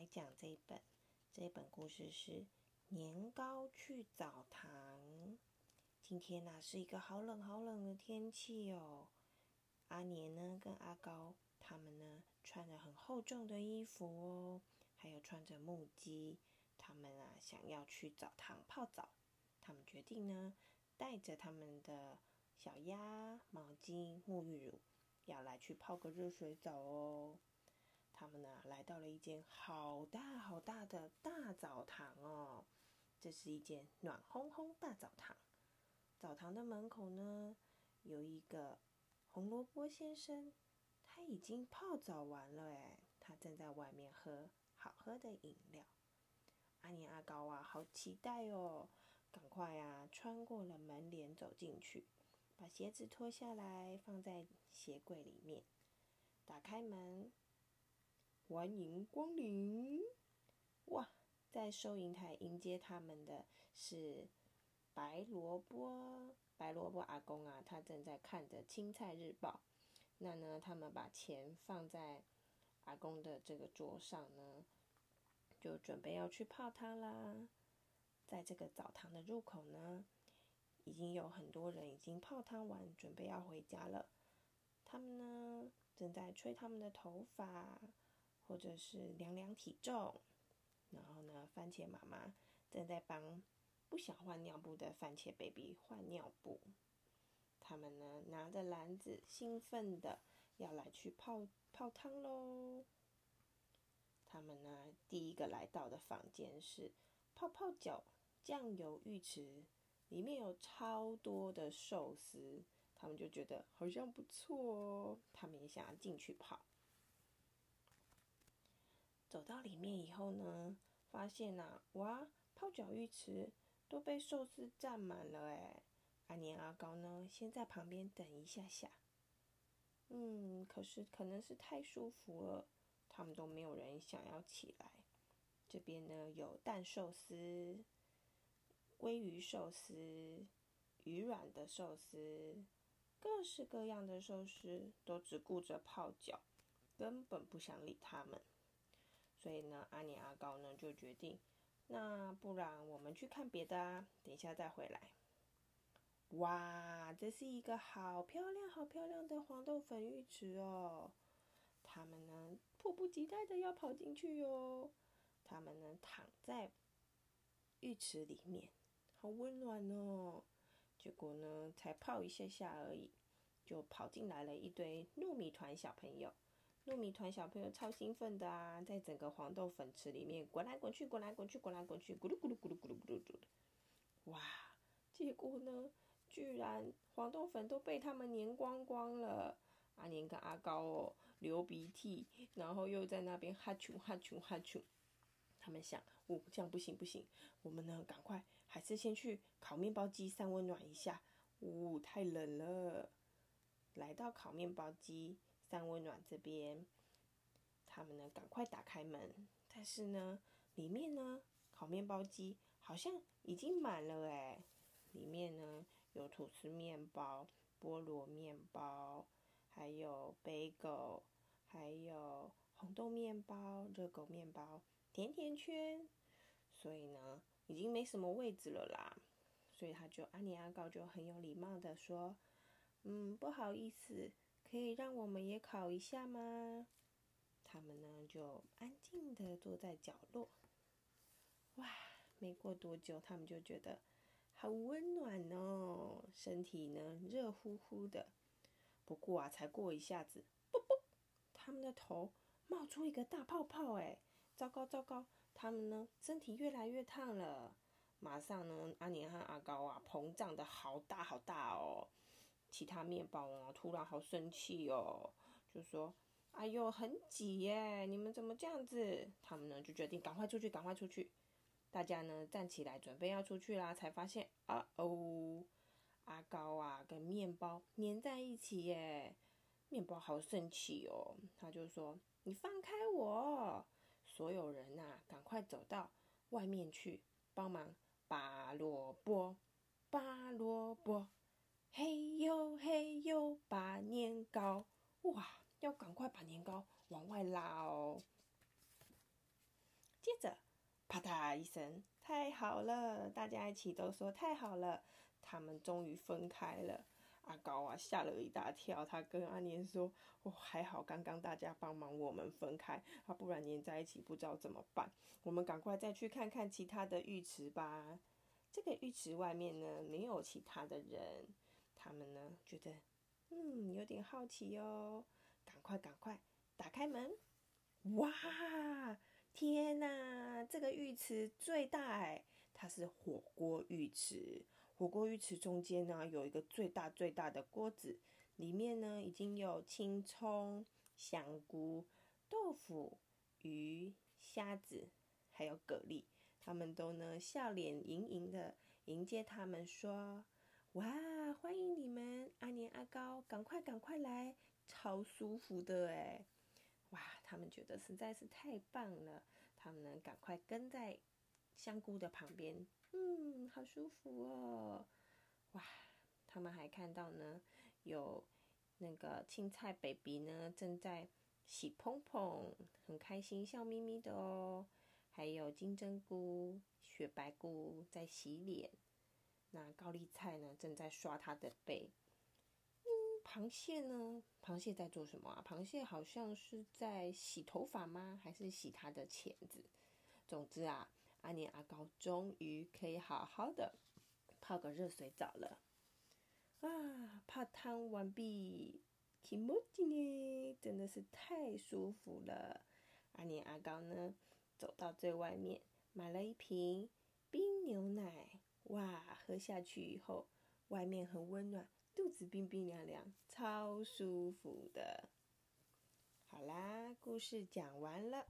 来讲这一本，这一本故事是年糕去澡堂。今天呢是一个好冷好冷的天气哦。阿年呢跟阿高他们呢穿着很厚重的衣服哦，还有穿着木屐，他们啊想要去澡堂泡澡。他们决定呢带着他们的小鸭、毛巾、沐浴乳，要来去泡个热水澡哦。他们呢来到了一间好大好大的大澡堂哦，这是一间暖烘烘大澡堂。澡堂的门口呢有一个红萝卜先生，他已经泡澡完了诶，他正在外面喝好喝的饮料。阿年阿高啊，好期待哦！赶快啊，穿过了门帘走进去，把鞋子脱下来放在鞋柜里面，打开门。欢迎光临！哇，在收银台迎接他们的是白萝卜。白萝卜阿公啊，他正在看着《青菜日报》。那呢，他们把钱放在阿公的这个桌上呢，就准备要去泡汤啦。在这个澡堂的入口呢，已经有很多人已经泡汤完，准备要回家了。他们呢，正在吹他们的头发。或者是量量体重，然后呢，番茄妈妈正在帮不想换尿布的番茄 baby 换尿布。他们呢拿着篮子，兴奋的要来去泡泡汤喽。他们呢第一个来到的房间是泡泡脚酱油浴池，里面有超多的寿司，他们就觉得好像不错哦，他们也想要进去泡。走到里面以后呢，发现呐，哇，泡脚浴池都被寿司占满了哎！阿年阿高呢，先在旁边等一下下。嗯，可是可能是太舒服了，他们都没有人想要起来。这边呢，有蛋寿司、鲑鱼寿司、鱼软的寿司，各式各样的寿司，都只顾着泡脚，根本不想理他们。所以呢，阿年阿高呢就决定，那不然我们去看别的啊，等一下再回来。哇，这是一个好漂亮、好漂亮的黄豆粉浴池哦！他们呢迫不及待的要跑进去哟。他们呢躺在浴池里面，好温暖哦。结果呢，才泡一下下而已，就跑进来了一堆糯米团小朋友。糯米团小朋友超兴奋的啊，在整个黄豆粉池里面滚来滚去，滚来滚去，滚来滚去，咕噜咕噜咕噜咕噜咕噜咕噜。哇！结果呢，居然黄豆粉都被他们粘光光了。阿年跟阿高哦，流鼻涕，然后又在那边哈啾哈啾哈啾。他们想，哦，这样不行不行，我们呢，赶快还是先去烤面包机散温暖一下。呜，太冷了。来到烤面包机。三温暖这边，他们呢赶快打开门，但是呢，里面呢烤面包机好像已经满了哎，里面呢有吐司面包、菠萝面包，还有 bagel，还有红豆面包、热狗面包、甜甜圈，所以呢已经没什么位置了啦，所以他就阿尼阿高就很有礼貌的说，嗯，不好意思。可以让我们也烤一下吗？他们呢就安静的坐在角落。哇，没过多久，他们就觉得好温暖哦，身体呢热乎乎的。不过啊，才过一下子，啵啵，他们的头冒出一个大泡泡，哎，糟糕糟糕，他们呢身体越来越烫了。马上呢，阿年和阿高啊膨胀的好大好大哦。其他面包啊，突然好生气哦，就说：“哎呦，很挤耶，你们怎么这样子？”他们呢就决定赶快出去，赶快出去。大家呢站起来准备要出去啦，才发现啊哦，阿高啊跟面包粘在一起耶，面包好生气哦，他就说：“你放开我！”所有人呐，赶快走到外面去帮忙拔萝卜，拔萝卜。嘿呦嘿呦，把年糕哇，要赶快把年糕往外拉哦。接着，啪嗒一声，太好了！大家一起都说太好了。他们终于分开了。阿高啊，吓了一大跳。他跟阿年说：“哦，还好，刚刚大家帮忙我们分开，啊，不然黏在一起不知道怎么办。我们赶快再去看看其他的浴池吧。”这个浴池外面呢，没有其他的人。他们呢，觉得嗯，有点好奇哦。赶快，赶快打开门！哇，天哪，这个浴池最大哎，它是火锅浴池。火锅浴池中间呢，有一个最大最大的锅子，里面呢已经有青葱、香菇、豆腐、鱼、虾子，还有蛤蜊，他们都呢笑脸盈盈的迎接他们，说：“哇，欢迎你们，阿年阿高，赶快赶快来，超舒服的诶。哇，他们觉得实在是太棒了，他们呢赶快跟在香菇的旁边。嗯，好舒服哦！哇，他们还看到呢，有那个青菜 baby 呢，正在洗蓬蓬，很开心，笑眯眯的哦。还有金针菇、雪白菇在洗脸，那高丽菜呢，正在刷它的背。嗯，螃蟹呢？螃蟹在做什么啊？螃蟹好像是在洗头发吗？还是洗它的钳子？总之啊。阿年阿高终于可以好好的泡个热水澡了啊！泡汤完毕，気持ち呢，真的是太舒服了。阿年阿高呢，走到最外面买了一瓶冰牛奶，哇，喝下去以后，外面很温暖，肚子冰冰凉凉，超舒服的。好啦，故事讲完了。